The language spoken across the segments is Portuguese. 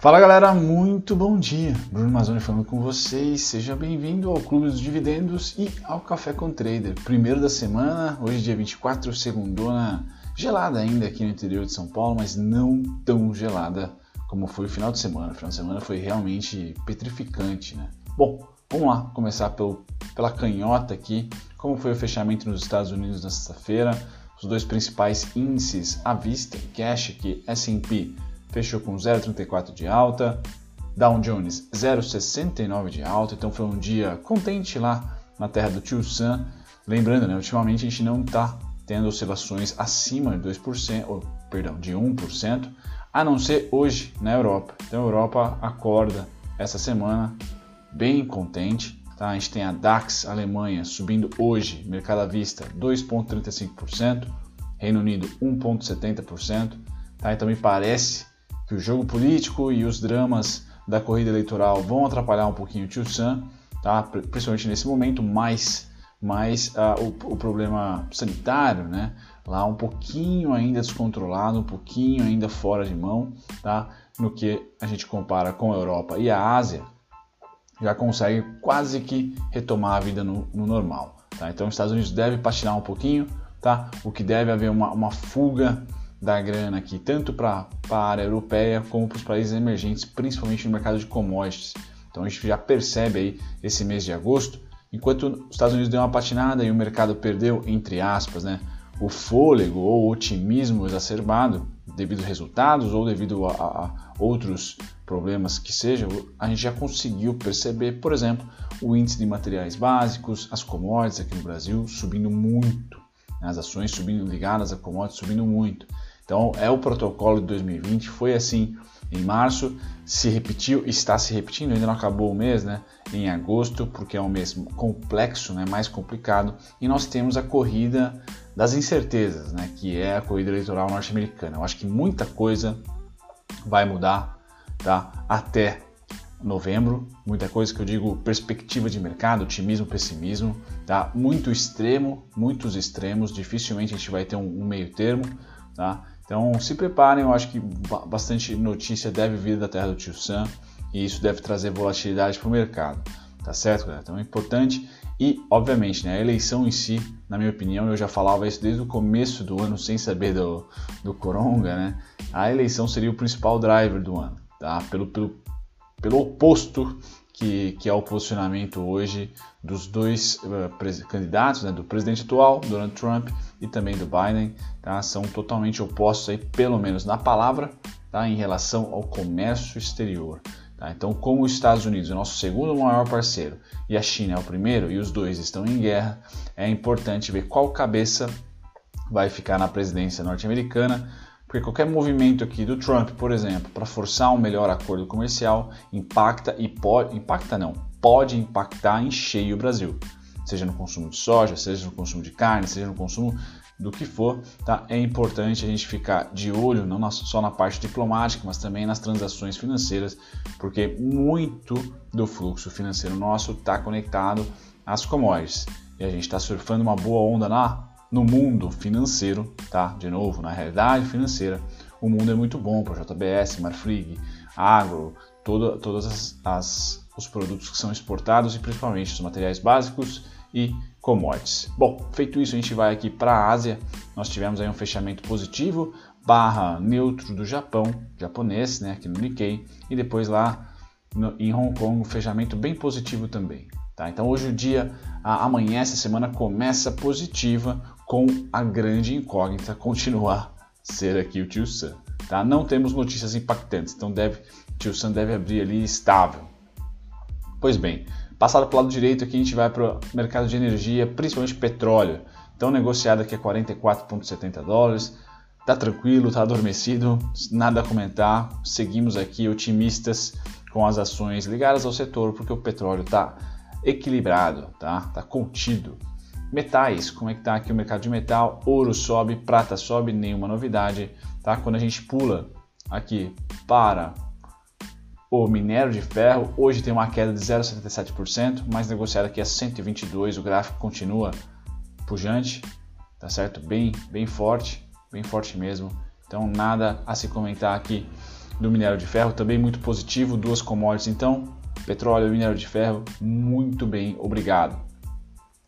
Fala galera, muito bom dia. Bruno Mazzoni falando com vocês. Seja bem-vindo ao Clube dos Dividendos e ao Café com Trader. Primeiro da semana, hoje dia 24, segundona gelada ainda aqui no interior de São Paulo, mas não tão gelada como foi o final de semana. O final de semana foi realmente petrificante, né? Bom, vamos lá começar pelo, pela canhota aqui. Como foi o fechamento nos Estados Unidos na sexta-feira? Os dois principais índices à vista, cash que S&P fechou com 0,34 de alta, Dow Jones 0,69 de alta, então foi um dia contente lá na terra do Tio Sam. Lembrando, né, ultimamente a gente não está tendo oscilações acima de 2%, ou, perdão, de 1%, a não ser hoje na Europa. Então a Europa acorda essa semana bem contente. Tá? A gente tem a DAX Alemanha subindo hoje, mercado à vista, 2,35%, Reino Unido 1,70%. Tá? Então me parece que o jogo político e os dramas da corrida eleitoral vão atrapalhar um pouquinho o Tio Sam, tá? principalmente nesse momento, mas, mas uh, o, o, problema sanitário, né? lá um pouquinho ainda descontrolado, um pouquinho ainda fora de mão, tá? no que a gente compara com a Europa e a Ásia, já consegue quase que retomar a vida no, no normal. Tá? Então os Estados Unidos deve patinar um pouquinho, tá? o que deve haver uma, uma fuga da grana aqui, tanto para a área europeia como para os países emergentes, principalmente no mercado de commodities. Então a gente já percebe aí esse mês de agosto, enquanto os Estados Unidos deu uma patinada e o mercado perdeu, entre aspas, né, o fôlego ou otimismo exacerbado devido a resultados ou devido a, a outros problemas que sejam, a gente já conseguiu perceber, por exemplo, o índice de materiais básicos, as commodities aqui no Brasil subindo muito, né, as ações subindo ligadas a commodities subindo muito. Então é o protocolo de 2020, foi assim em março, se repetiu, está se repetindo, ainda não acabou o mês, né? Em agosto, porque é um mês complexo, né? Mais complicado, e nós temos a corrida das incertezas, né? Que é a corrida eleitoral norte-americana. Eu acho que muita coisa vai mudar, tá? Até novembro, muita coisa que eu digo perspectiva de mercado, otimismo, pessimismo, tá? Muito extremo, muitos extremos, dificilmente a gente vai ter um, um meio termo, tá? Então se preparem, eu acho que bastante notícia deve vir da terra do tio Sam e isso deve trazer volatilidade para o mercado, tá certo, galera? Então é importante e, obviamente, né, a eleição em si, na minha opinião, eu já falava isso desde o começo do ano, sem saber do, do Coronga, né? A eleição seria o principal driver do ano, tá? Pelo, pelo, pelo oposto que, que é o posicionamento hoje dos dois uh, candidatos, né, do presidente atual, Donald Trump, e também do Biden, tá? são totalmente opostos, aí, pelo menos na palavra, tá? em relação ao comércio exterior. Tá? Então, como os Estados Unidos é o nosso segundo maior parceiro e a China é o primeiro, e os dois estão em guerra, é importante ver qual cabeça vai ficar na presidência norte-americana porque qualquer movimento aqui do Trump, por exemplo, para forçar um melhor acordo comercial, impacta e pode, impacta não, pode impactar em cheio o Brasil. Seja no consumo de soja, seja no consumo de carne, seja no consumo do que for, tá? É importante a gente ficar de olho não só na parte diplomática, mas também nas transações financeiras, porque muito do fluxo financeiro nosso está conectado às commodities. E a gente está surfando uma boa onda na no mundo financeiro, tá? De novo, na realidade financeira, o mundo é muito bom para JBS, Marfrig, Agro, toda, todos as, as, os produtos que são exportados e principalmente os materiais básicos e commodities. Bom, feito isso, a gente vai aqui para a Ásia. Nós tivemos aí um fechamento positivo, barra neutro do Japão, japonês, né, aqui no Nikkei, e depois lá no, em Hong Kong, um fechamento bem positivo também. Tá? Então hoje o dia amanhece, a semana começa positiva com a grande incógnita continuar ser aqui o Tio Sam. Tá? Não temos notícias impactantes, então deve, Tio Sam deve abrir ali estável. Pois bem, passado para o lado direito aqui a gente vai para o mercado de energia, principalmente petróleo. Então negociado aqui a 44,70 dólares, tá tranquilo, tá adormecido, nada a comentar. Seguimos aqui otimistas com as ações ligadas ao setor, porque o petróleo está equilibrado, tá? Tá contido. Metais, como é que tá aqui o mercado de metal? Ouro sobe, prata sobe, nenhuma novidade, tá? Quando a gente pula aqui para o minério de ferro, hoje tem uma queda de 0,77%, mas negociado aqui a 122, o gráfico continua pujante, tá certo? Bem, bem forte, bem forte mesmo. Então nada a se comentar aqui do minério de ferro, também muito positivo, duas commodities então, petróleo e minério de ferro, muito bem, obrigado.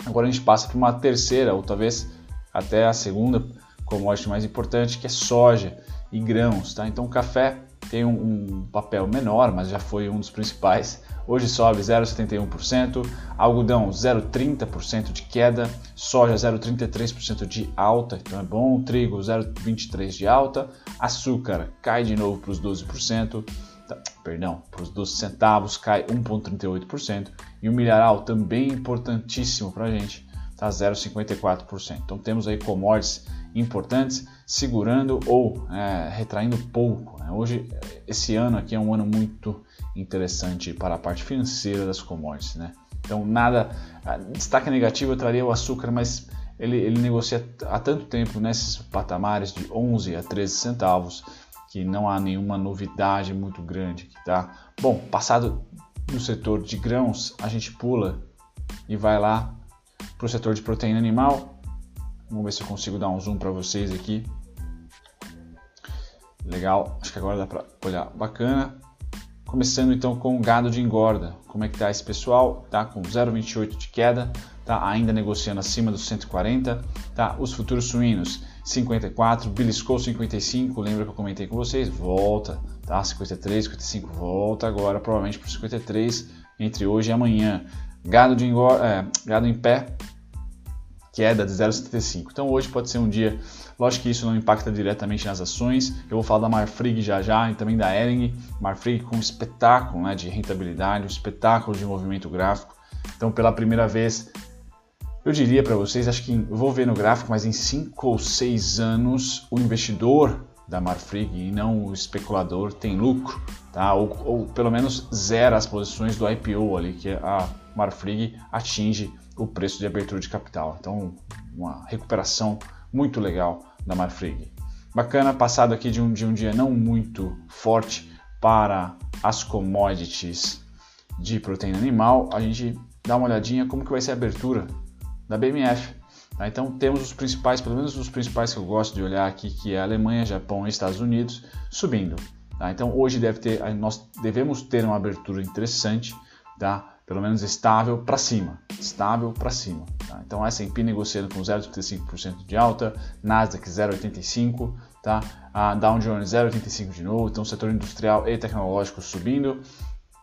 Agora a gente passa para uma terceira, ou talvez até a segunda commodity mais importante, que é soja e grãos, tá? Então o café tem um, um papel menor, mas já foi um dos principais. Hoje sobe 0,71%, algodão 0,30% de queda, soja 0,33% de alta, então é bom, trigo 0,23% de alta, açúcar cai de novo para os 12%, tá, perdão, para os 12 centavos cai 1,38% e o milharal também importantíssimo para a gente, tá 0,54%. Então temos aí commodities importantes segurando ou é, retraindo pouco. Né? Hoje, esse ano aqui é um ano muito interessante para a parte financeira das commodities. Né? Então, nada, destaque negativo eu traria o açúcar, mas ele, ele negocia há tanto tempo nesses patamares de 11 a 13 centavos que não há nenhuma novidade muito grande aqui, tá? Bom, passado no setor de grãos, a gente pula e vai lá para o setor de proteína animal. Vamos ver se eu consigo dar um zoom para vocês aqui. Legal, acho que agora dá para olhar bacana. Começando então com o gado de engorda. Como é que tá esse pessoal? Tá com 0,28 de queda, tá ainda negociando acima dos 140, tá? Os futuros suínos 54, beliscou 55, lembra que eu comentei com vocês? Volta, tá? 53, 55, volta agora provavelmente para 53 entre hoje e amanhã. Gado de engorda, é, gado em pé queda de 0,75. Então hoje pode ser um dia, lógico que isso não impacta diretamente nas ações. Eu vou falar da Marfrig já já e também da Ering. Marfrig com um espetáculo né, de rentabilidade, um espetáculo de movimento gráfico. Então pela primeira vez, eu diria para vocês, acho que vou ver no gráfico, mas em 5 ou 6 anos o investidor da Marfrig e não o especulador tem lucro, tá? Ou, ou pelo menos zera as posições do IPO ali que a Marfrig atinge o preço de abertura de capital. Então, uma recuperação muito legal da Marfrig. Bacana, passado aqui de um, de um dia não muito forte para as commodities de proteína animal, a gente dá uma olhadinha como que vai ser a abertura da BMF. Tá? Então temos os principais, pelo menos os principais que eu gosto de olhar aqui, que é Alemanha, Japão e Estados Unidos, subindo. Tá? Então hoje deve ter, nós devemos ter uma abertura interessante, tá? pelo menos estável para cima, estável para cima. Tá? Então S&P negociando com 0,35% de alta, Nasdaq 0,85%, tá? a Dow Jones 0,85% de novo, então setor industrial e tecnológico subindo,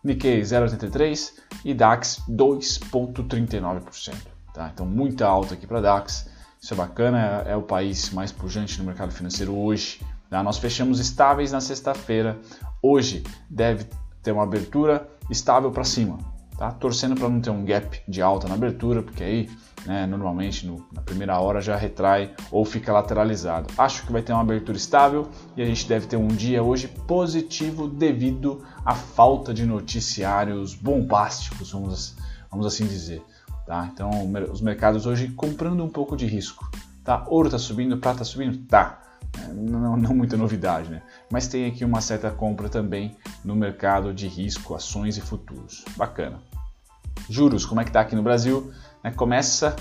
Nikkei 0,83% e DAX 2,39%. Tá? Então muita alta aqui para DAX, isso é bacana, é, é, o país mais pujante no mercado financeiro hoje. Tá? Nós fechamos estáveis na sexta-feira, hoje deve ter uma abertura estável para cima, tá? Torcendo para não ter um gap de alta na abertura, porque aí, né, normalmente no, na primeira hora já retrai ou fica lateralizado. Acho que vai ter uma abertura estável e a gente deve ter um dia hoje positivo devido à falta de noticiários bombásticos, vamos, vamos assim dizer. Tá? Então, os mercados hoje comprando um pouco de risco. Tá? Ouro está subindo, prata está subindo? Tá. É, não, não, muita novidade, né? Mas tem aqui uma certa compra também no mercado de risco, ações e futuros. Bacana. Juros, como é que está aqui no Brasil? Né? Começa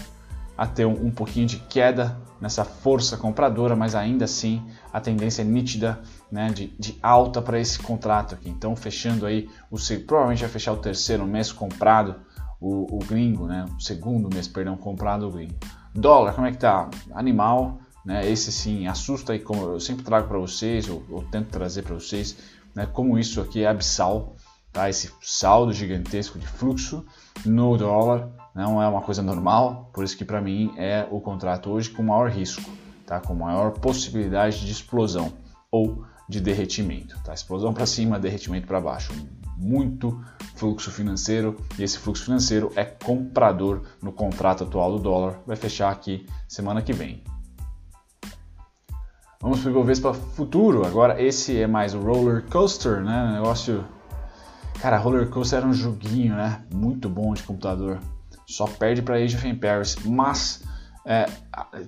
a ter um, um, pouquinho de queda nessa força compradora, mas ainda assim a tendência é nítida né, de, de alta para esse contrato aqui. Então, fechando aí, o, provavelmente vai fechar o terceiro mês comprado, o, o gringo, né, o segundo mês, perdão, comprado o gringo. Dólar, como é que tá? Animal, né? Esse sim assusta aí, como eu sempre trago para vocês, ou, ou, tento trazer para vocês, né? Como isso aqui é abissal, tá? Esse saldo gigantesco de fluxo no dólar não é uma coisa normal, por isso que para mim é o contrato hoje com maior risco, tá? Com maior possibilidade de explosão ou de derretimento, tá? Explosão para cima, derretimento para baixo. Muito fluxo financeiro e esse fluxo financeiro é comprador no contrato atual do dólar. Vai fechar aqui semana que vem. Vamos para o Ibovespa futuro. Agora esse é mais o roller coaster, né? Negócio. Cara, roller coaster era um joguinho, né? Muito bom de computador. Só perde para Age of Empires, mas é,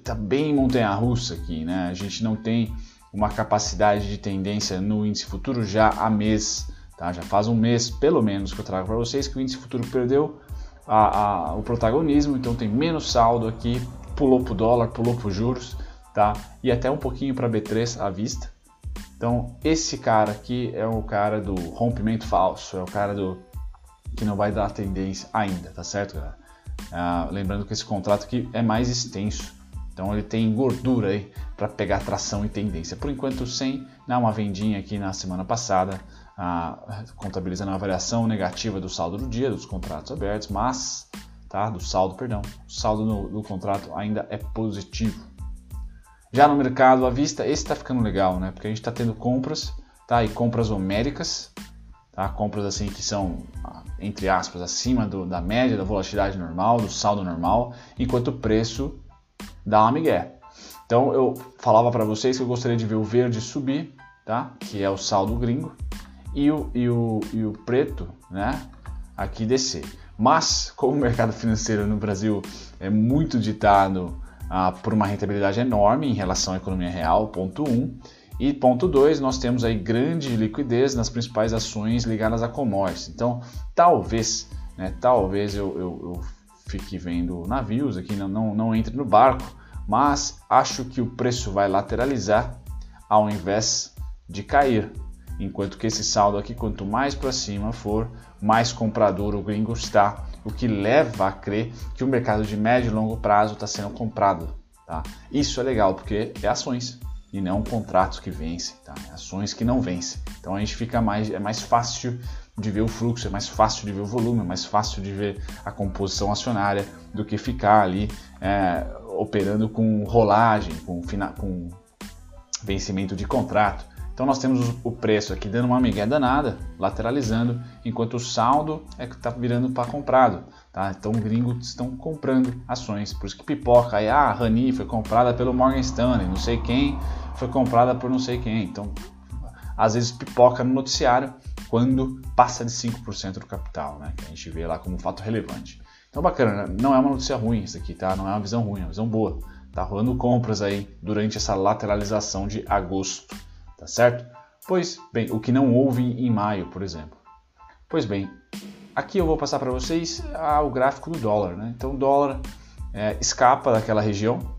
tá bem montanha-russa aqui, né? A gente não tem uma capacidade de tendência no índice futuro já há mês, tá? Já faz um mês, pelo menos, que eu trago para vocês que o índice futuro perdeu a, a, o protagonismo, então tem menos saldo aqui, pulou para o dólar, pulou para os juros tá? E até um pouquinho para B3 à vista, Então, esse cara aqui é o cara do rompimento falso, é o cara do que não vai dar tendência ainda, tá certo, galera? Ah, lembrando que esse contrato aqui é mais extenso, então ele tem gordura aí para pegar tração e tendência. Por enquanto, sem né, uma vendinha aqui na semana passada, ah, contabilizando a variação negativa do saldo do dia dos contratos abertos, mas tá, do saldo, perdão, o saldo no, do contrato ainda é positivo. Já no mercado à vista, esse está ficando legal, né? Porque a gente está tendo compras, tá? E compras homéricas, tá? Compras assim que são, entre aspas, acima do, da média da volatilidade normal, do saldo normal, enquanto o preço dá uma migué. Então eu falava para vocês que eu gostaria de ver o verde subir, tá? Que é o saldo gringo, e o, e o, e o preto, né? Aqui descer. Mas, como o mercado financeiro no Brasil é muito ditado ah, por uma rentabilidade enorme em relação à economia real, ponto 1. Um. E ponto 2, nós temos aí grande liquidez nas principais ações ligadas a commodities. Então, talvez, né, talvez eu, eu, eu fique vendo navios aqui, não, não, não entre no barco, mas acho que o preço vai lateralizar ao invés de cair. Enquanto que esse saldo aqui, quanto mais para cima for, mais comprador o gringo está o que leva a crer que o mercado de médio e longo prazo está sendo comprado. Tá? Isso é legal porque é ações e não contratos que vencem, tá? É ações que não vencem. Então a gente fica mais, é mais fácil de ver o fluxo, é mais fácil de ver o volume, é mais fácil de ver a composição acionária do que ficar ali é, operando com rolagem, com, com vencimento de contrato. Então nós temos o preço aqui dando uma migué danada, lateralizando, enquanto o saldo é que está virando para comprado. Tá? Então gringos estão comprando ações, por isso que pipoca aí, ah, a Rani foi comprada pelo Morgan Stanley, não sei quem foi comprada por não sei quem. Então às vezes pipoca no noticiário quando passa de 5% do capital, né? que a gente vê lá como um fato relevante. Então bacana, né? não é uma notícia ruim isso aqui, tá? Não é uma visão ruim, é uma visão boa. Tá rolando compras aí durante essa lateralização de agosto tá certo? Pois bem, o que não houve em maio, por exemplo. Pois bem, aqui eu vou passar para vocês ah, o gráfico do dólar, né? Então o dólar é, escapa daquela região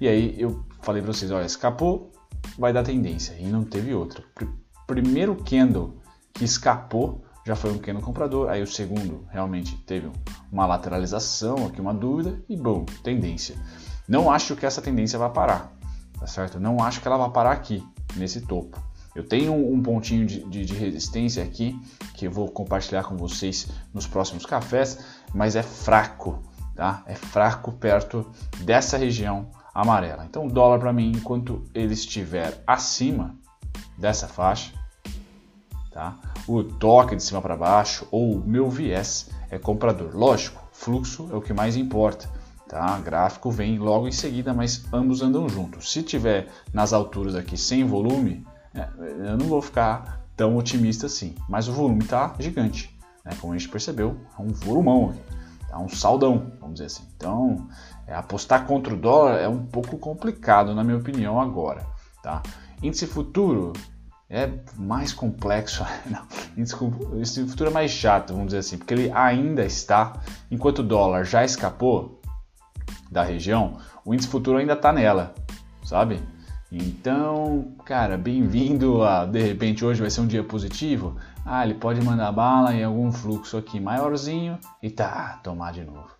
e aí eu falei para vocês, olha, escapou, vai dar tendência e não teve outra. Primeiro candle que escapou já foi um candle comprador, aí o segundo realmente teve uma lateralização, aqui uma dúvida e bom, tendência. Não acho que essa tendência vai parar, tá certo? Não acho que ela vai parar aqui nesse topo. Eu tenho um pontinho de, de, de, resistência aqui que eu vou compartilhar com vocês nos próximos cafés, mas é fraco, tá? É fraco perto dessa região amarela. Então, o dólar para mim, enquanto ele estiver acima dessa faixa, tá? O toque de cima para baixo ou o meu viés é comprador. Lógico, fluxo é o que mais importa. Tá? Gráfico vem logo em seguida, mas ambos andam juntos. Se tiver nas alturas aqui sem volume, é, eu não vou ficar tão otimista assim. Mas o volume está gigante, né? como a gente percebeu, é um volumão, é um saldão, vamos dizer assim. Então, é, apostar contra o dólar é um pouco complicado, na minha opinião, agora. Tá? Índice futuro é mais complexo, não, índice futuro é mais chato, vamos dizer assim, porque ele ainda está, enquanto o dólar já escapou, da região, o índice futuro ainda está nela, sabe? Então, cara, bem-vindo a de repente hoje vai ser um dia positivo. Ah, ele pode mandar bala em algum fluxo aqui maiorzinho e tá, tomar de novo.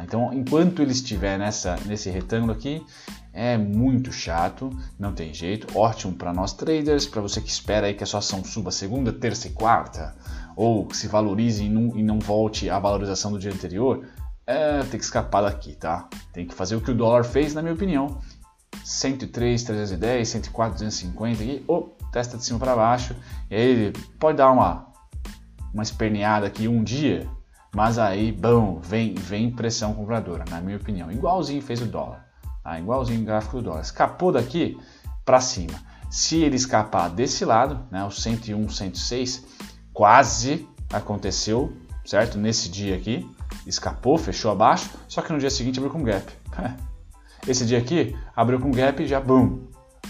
Então, enquanto ele estiver nessa, nesse retângulo aqui, é muito chato, não tem jeito. Ótimo para nós traders, para você que espera aí que a sua ação suba segunda, terça e quarta, ou que se valorize e não, e não volte à valorização do dia anterior é, tem que escapar daqui, tá? Tem que fazer o que o dólar fez, na minha opinião. 103, 310, 104, 250 aqui, oh, testa de cima para baixo. E aí ele pode dar uma, uma esperneada aqui um dia, mas aí, bom, vem, vem pressão compradora, na minha opinião. Igualzinho fez o dólar, tá? igualzinho o gráfico do dólar. Escapou daqui para cima. Se ele escapar desse lado, né, o 101, 106, quase aconteceu, certo? Nesse dia aqui, escapou, fechou abaixo, só que no dia seguinte abriu com gap. Esse dia aqui abriu com gap e já boom,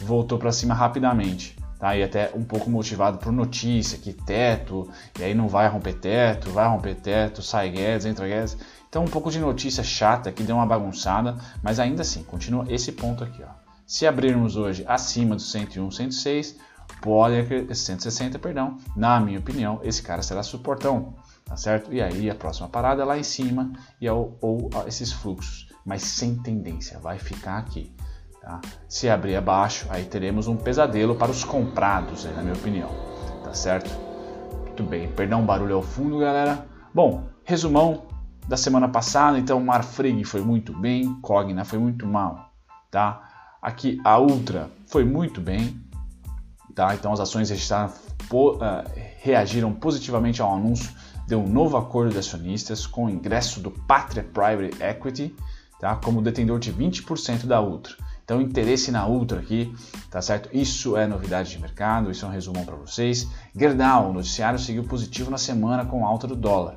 voltou para cima rapidamente. Tá? E até um pouco motivado por notícia, que teto, e aí não vai romper teto, vai romper teto, sai Guedes, entra Guedes. Então um pouco de notícia chata que deu uma bagunçada, mas ainda assim, continua esse ponto aqui. Ó. Se abrirmos hoje acima do 101, 106, pode 160, perdão. Na minha opinião, esse cara será suportão, tá certo? E aí a próxima parada é lá em cima e é ou, ou esses fluxos, mas sem tendência, vai ficar aqui. Tá? Se abrir abaixo, aí teremos um pesadelo para os comprados, na minha opinião, tá certo? Muito bem, perdão o barulho ao fundo, galera. Bom, resumão da semana passada, então Marfrig foi muito bem, Cogna foi muito mal, tá? Aqui a Ultra foi muito bem, tá? Então as ações registraram, uh, reagiram positivamente ao anúncio de um novo acordo de acionistas com o ingresso do Patria Private Equity, tá? Como detentor de 20% da Ultra. Então, interesse na Ultra aqui, tá certo? Isso é novidade de mercado, isso é um resumão para vocês. Gerdau, o noticiário seguiu positivo na semana com alta do dólar.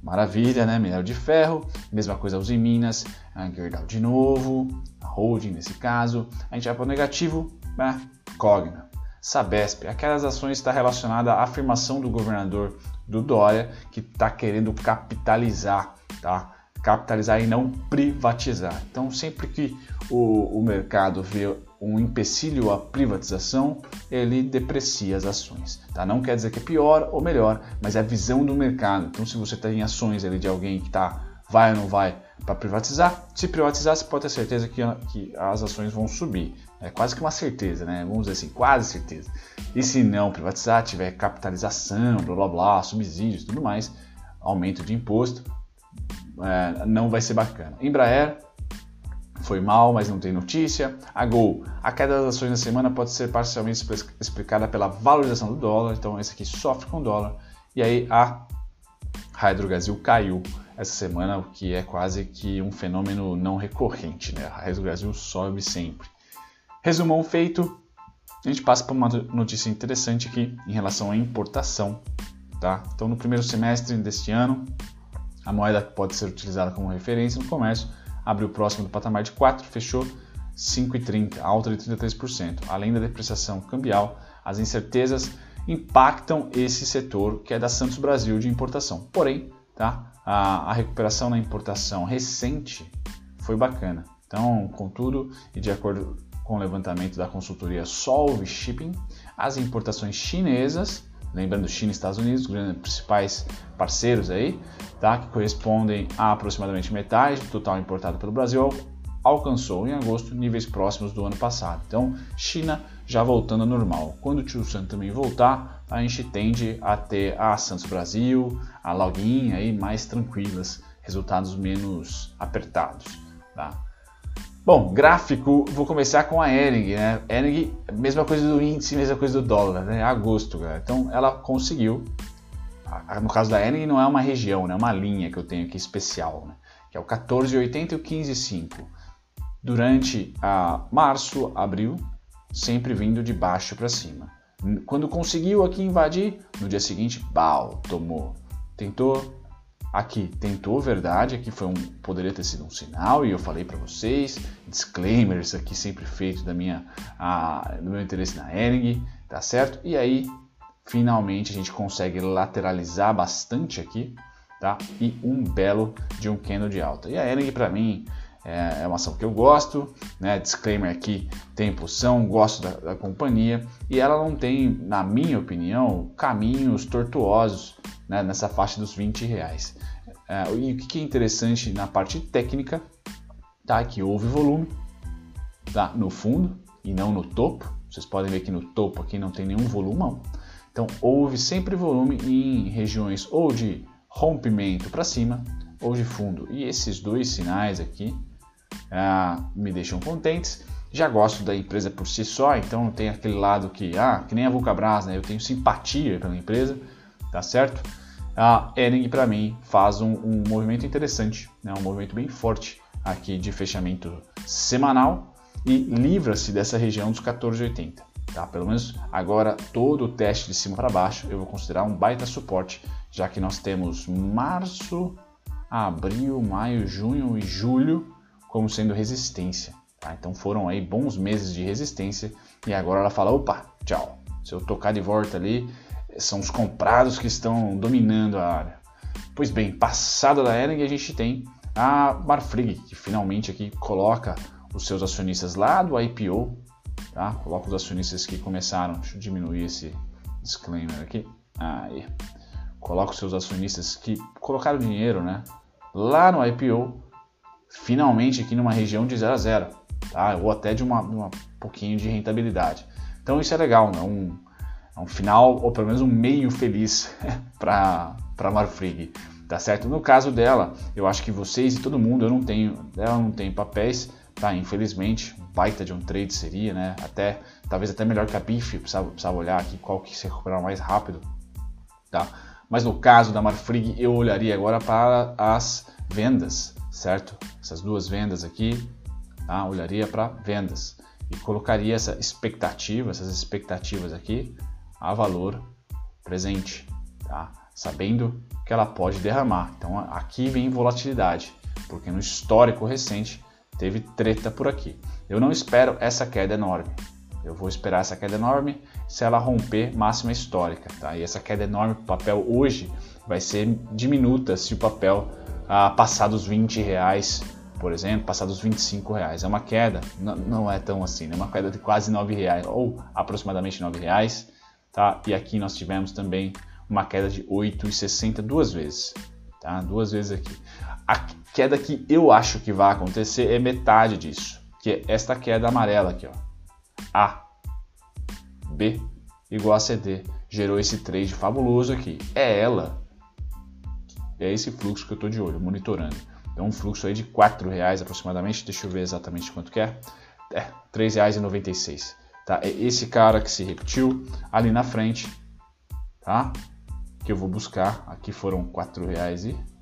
Maravilha, né? Minério de ferro, mesma coisa os em Minas, a Gerdau de novo, a holding nesse caso. A gente vai para o negativo, né? Cogna. Sabesp, aquelas ações está relacionada à afirmação do governador do Dória que está querendo capitalizar, tá? Capitalizar e não privatizar. Então, sempre que o, o mercado vê um empecilho à privatização, ele deprecia as ações. Tá? Não quer dizer que é pior ou melhor, mas é a visão do mercado. Então, se você tem ações ali de alguém que está vai ou não vai para privatizar, se privatizar, você pode ter certeza que, que as ações vão subir. É quase que uma certeza, né? Vamos dizer assim, quase certeza. E se não privatizar, tiver capitalização, blá blá blá, subsídios tudo mais, aumento de imposto, é, não vai ser bacana. Embraer foi mal, mas não tem notícia. A Gol, a queda das ações na semana pode ser parcialmente explicada pela valorização do dólar, então esse aqui sofre com o dólar. E aí a Hydrogasil caiu essa semana, o que é quase que um fenômeno não recorrente, né? A Hydrogasil sobe sempre. Resumão feito, a gente passa para uma notícia interessante aqui em relação à importação. Tá? Então, no primeiro semestre deste ano, a moeda que pode ser utilizada como referência no comércio abriu próximo do patamar de 4, fechou 5,30, alta de 33%. Além da depreciação cambial, as incertezas impactam esse setor que é da Santos Brasil de importação. Porém, tá, a, a recuperação na importação recente foi bacana. Então, contudo, e de acordo com o levantamento da consultoria Solve Shipping, as importações chinesas lembrando China e Estados Unidos, os principais parceiros aí, tá? que correspondem a aproximadamente metade do total importado pelo Brasil, alcançou em agosto níveis próximos do ano passado. Então, China já voltando ao normal. Quando o Tio Sam também voltar, a gente tende a ter a Santos Brasil, a Login aí mais tranquilas, resultados menos apertados. Tá? Bom, gráfico, vou começar com a Ering, né? Ering, mesma coisa do índice, mesma coisa do dólar, né? Agosto. Então ela conseguiu. No caso da Ering não é uma região, né? É uma linha que eu tenho aqui especial, né? Que é o 14,80 e o 15,5. Durante a março, abril, sempre vindo de baixo para cima. Quando conseguiu aqui invadir, no dia seguinte, bal, tomou. Tentou Aqui tentou verdade, aqui foi um, poderia ter sido um sinal e eu falei para vocês, disclaimers aqui sempre feito da minha, a, do meu interesse na Ering, tá certo? E aí finalmente a gente consegue lateralizar bastante aqui, tá? E um belo de um candle de alta. E a Ering para mim é, é uma ação que eu gosto, né? Disclaimer aqui, tem impulsão, gosto da, da companhia e ela não tem, na minha opinião, caminhos tortuosos né, nessa faixa dos 20 reais. É, e o que é interessante na parte técnica, tá? Que houve volume, tá? No fundo e não no topo. Vocês podem ver que no topo aqui não tem nenhum volumão. Então houve sempre volume em regiões ou de rompimento para cima ou de fundo. E esses dois sinais aqui é, me deixam contentes. Já gosto da empresa por si só, então tem aquele lado que, ah, que nem a Vulcabras, né? Eu tenho simpatia pela empresa, tá certo? A Ering, para mim, faz um, um, movimento interessante, né? um movimento bem forte aqui de fechamento semanal e livra-se dessa região dos 14,80. Tá? Pelo menos agora todo o teste de cima para baixo eu vou considerar um baita suporte, já que nós temos março, abril, maio, junho e julho como sendo resistência. Tá? Então foram aí bons meses de resistência e agora ela fala, opa, tchau. Se eu tocar de volta ali, são os comprados que estão dominando a área. Pois bem, passada da Ering, a gente tem a Marfrig, que finalmente aqui coloca os seus acionistas lá do IPO tá? Coloca os acionistas que começaram, deixa eu diminuir esse disclaimer aqui, aí, coloca os seus acionistas que colocaram dinheiro, né, lá no IPO, finalmente aqui numa região de 0 a 0, tá? Ou até de uma, uma pouquinho de rentabilidade. Então isso é legal, né? um, é um final ou pelo menos um meio feliz para para Marfrig, tá certo? No caso dela, eu acho que vocês e todo mundo, eu não tenho, ela não tem papéis, tá? Infelizmente, baita de um trade seria, né? Até talvez até melhor que a BIF, precisava, precisava olhar aqui qual que se recuperar mais rápido, tá? Mas no caso da Marfrig, eu olharia agora para as vendas, certo? Essas duas vendas aqui, tá? Olharia para vendas e colocaria essa expectativa, essas expectativas aqui a valor presente, tá? Sabendo que ela pode derramar. Então aqui vem volatilidade, porque no histórico recente teve treta por aqui. Eu não espero essa queda enorme. Eu vou esperar essa queda enorme se ela romper máxima histórica, tá? E essa queda enorme para o papel hoje vai ser diminuta se o papel ah, passar dos 20 reais, por exemplo, passar dos 25 reais. É uma queda, não, é tão assim, né? Uma queda de quase 9 reais ou aproximadamente 9 reais, tá? E aqui nós tivemos também uma queda de 8,60 duas vezes, tá? Duas vezes aqui. A queda que eu acho que vai acontecer é metade disso, que é esta queda amarela aqui, ó. A, B igual a CD, gerou esse trade fabuloso aqui. É ela, é esse fluxo que eu estou de olho, monitorando. Então um fluxo aí de R$ reais aproximadamente, deixa eu ver exatamente quanto que é. É, R$ 3,96. Tá? É esse cara que se repetiu ali na frente, tá? Que eu vou buscar. Aqui foram R$ 4,00 e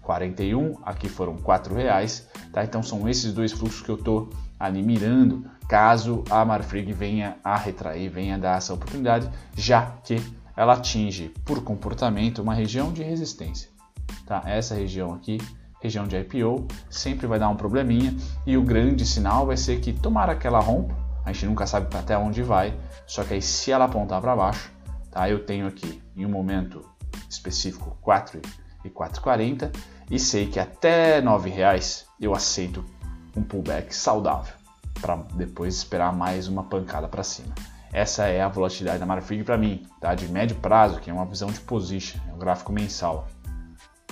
41, aqui foram R$ reais, tá? Então são esses dois fluxos que eu estou ali mirando, caso a Marfrig venha a retrair, venha dar essa oportunidade, já que ela atinge por comportamento uma região de resistência, tá? Essa região aqui, região de IPO, sempre vai dar um probleminha e o grande sinal vai ser que tomara que ela rompa, a gente nunca sabe até onde vai, só que aí se ela apontar para baixo, tá? Eu tenho aqui em um momento específico 4 e 4,40 e sei que até R$ reais eu aceito um pullback saudável para depois esperar mais uma pancada para cima. Essa é a volatilidade da Marfrig para mim, tá? de médio prazo, que é uma visão de position, é um gráfico mensal.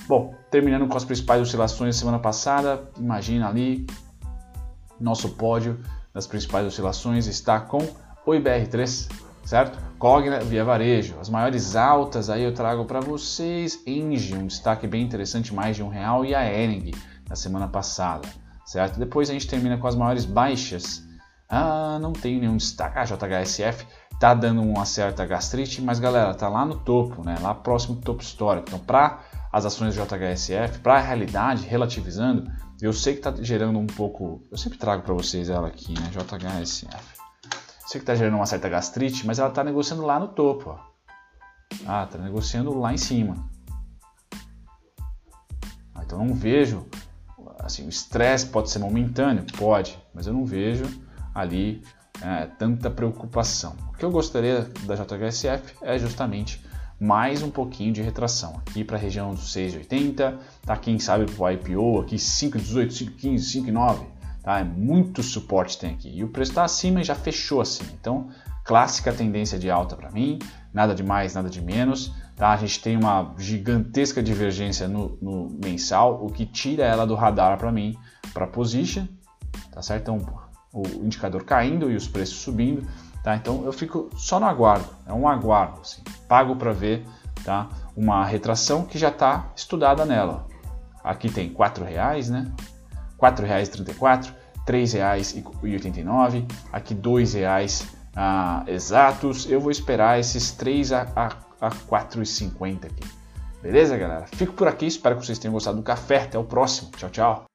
Bom, terminando com as principais oscilações da semana passada, imagina ali nosso pódio das principais oscilações está com o IBR3, certo? Cogna via varejo, as maiores altas aí eu trago para vocês, Engie, um destaque bem interessante, mais de um real, e a Ering, na semana passada, certo? Depois a gente termina com as maiores baixas, ah, não tem nenhum destaque, a JHSF tá dando uma certa gastrite, mas galera, tá lá no topo, né? Lá próximo do topo histórico, então para as ações do JHSF, para a realidade, relativizando, eu sei que está gerando um pouco, eu sempre trago para vocês ela aqui, né? JHSF Sei que está gerando uma certa gastrite, mas ela está negociando lá no topo. Ó. Ah, está negociando lá em cima. Ah, então não vejo. Assim, o estresse pode ser momentâneo? Pode, mas eu não vejo ali é, tanta preocupação. O que eu gostaria da JHSF é justamente mais um pouquinho de retração aqui para a região dos 6,80, tá? Quem sabe para o IPO aqui 5,18, 5,15, 5,9 Tá? É muito suporte tem aqui. E o preço está acima e já fechou assim. Então, clássica tendência de alta para mim, nada de mais, nada de menos. Tá? A gente tem uma gigantesca divergência no, no mensal, o que tira ela do radar para mim para position, tá certo? Então, o indicador caindo e os preços subindo, tá? Então eu fico só no aguardo, é um aguardo, assim, pago para ver, tá? Uma retração que já está estudada nela. Aqui tem quatro reais, né? R$ 4,34, R$ 3,89, aqui R$ 2,00 ah, exatos. Eu vou esperar esses 3 a, a, a 4,50 aqui. Beleza, galera? Fico por aqui, espero que vocês tenham gostado do café. Até o próximo. Tchau, tchau.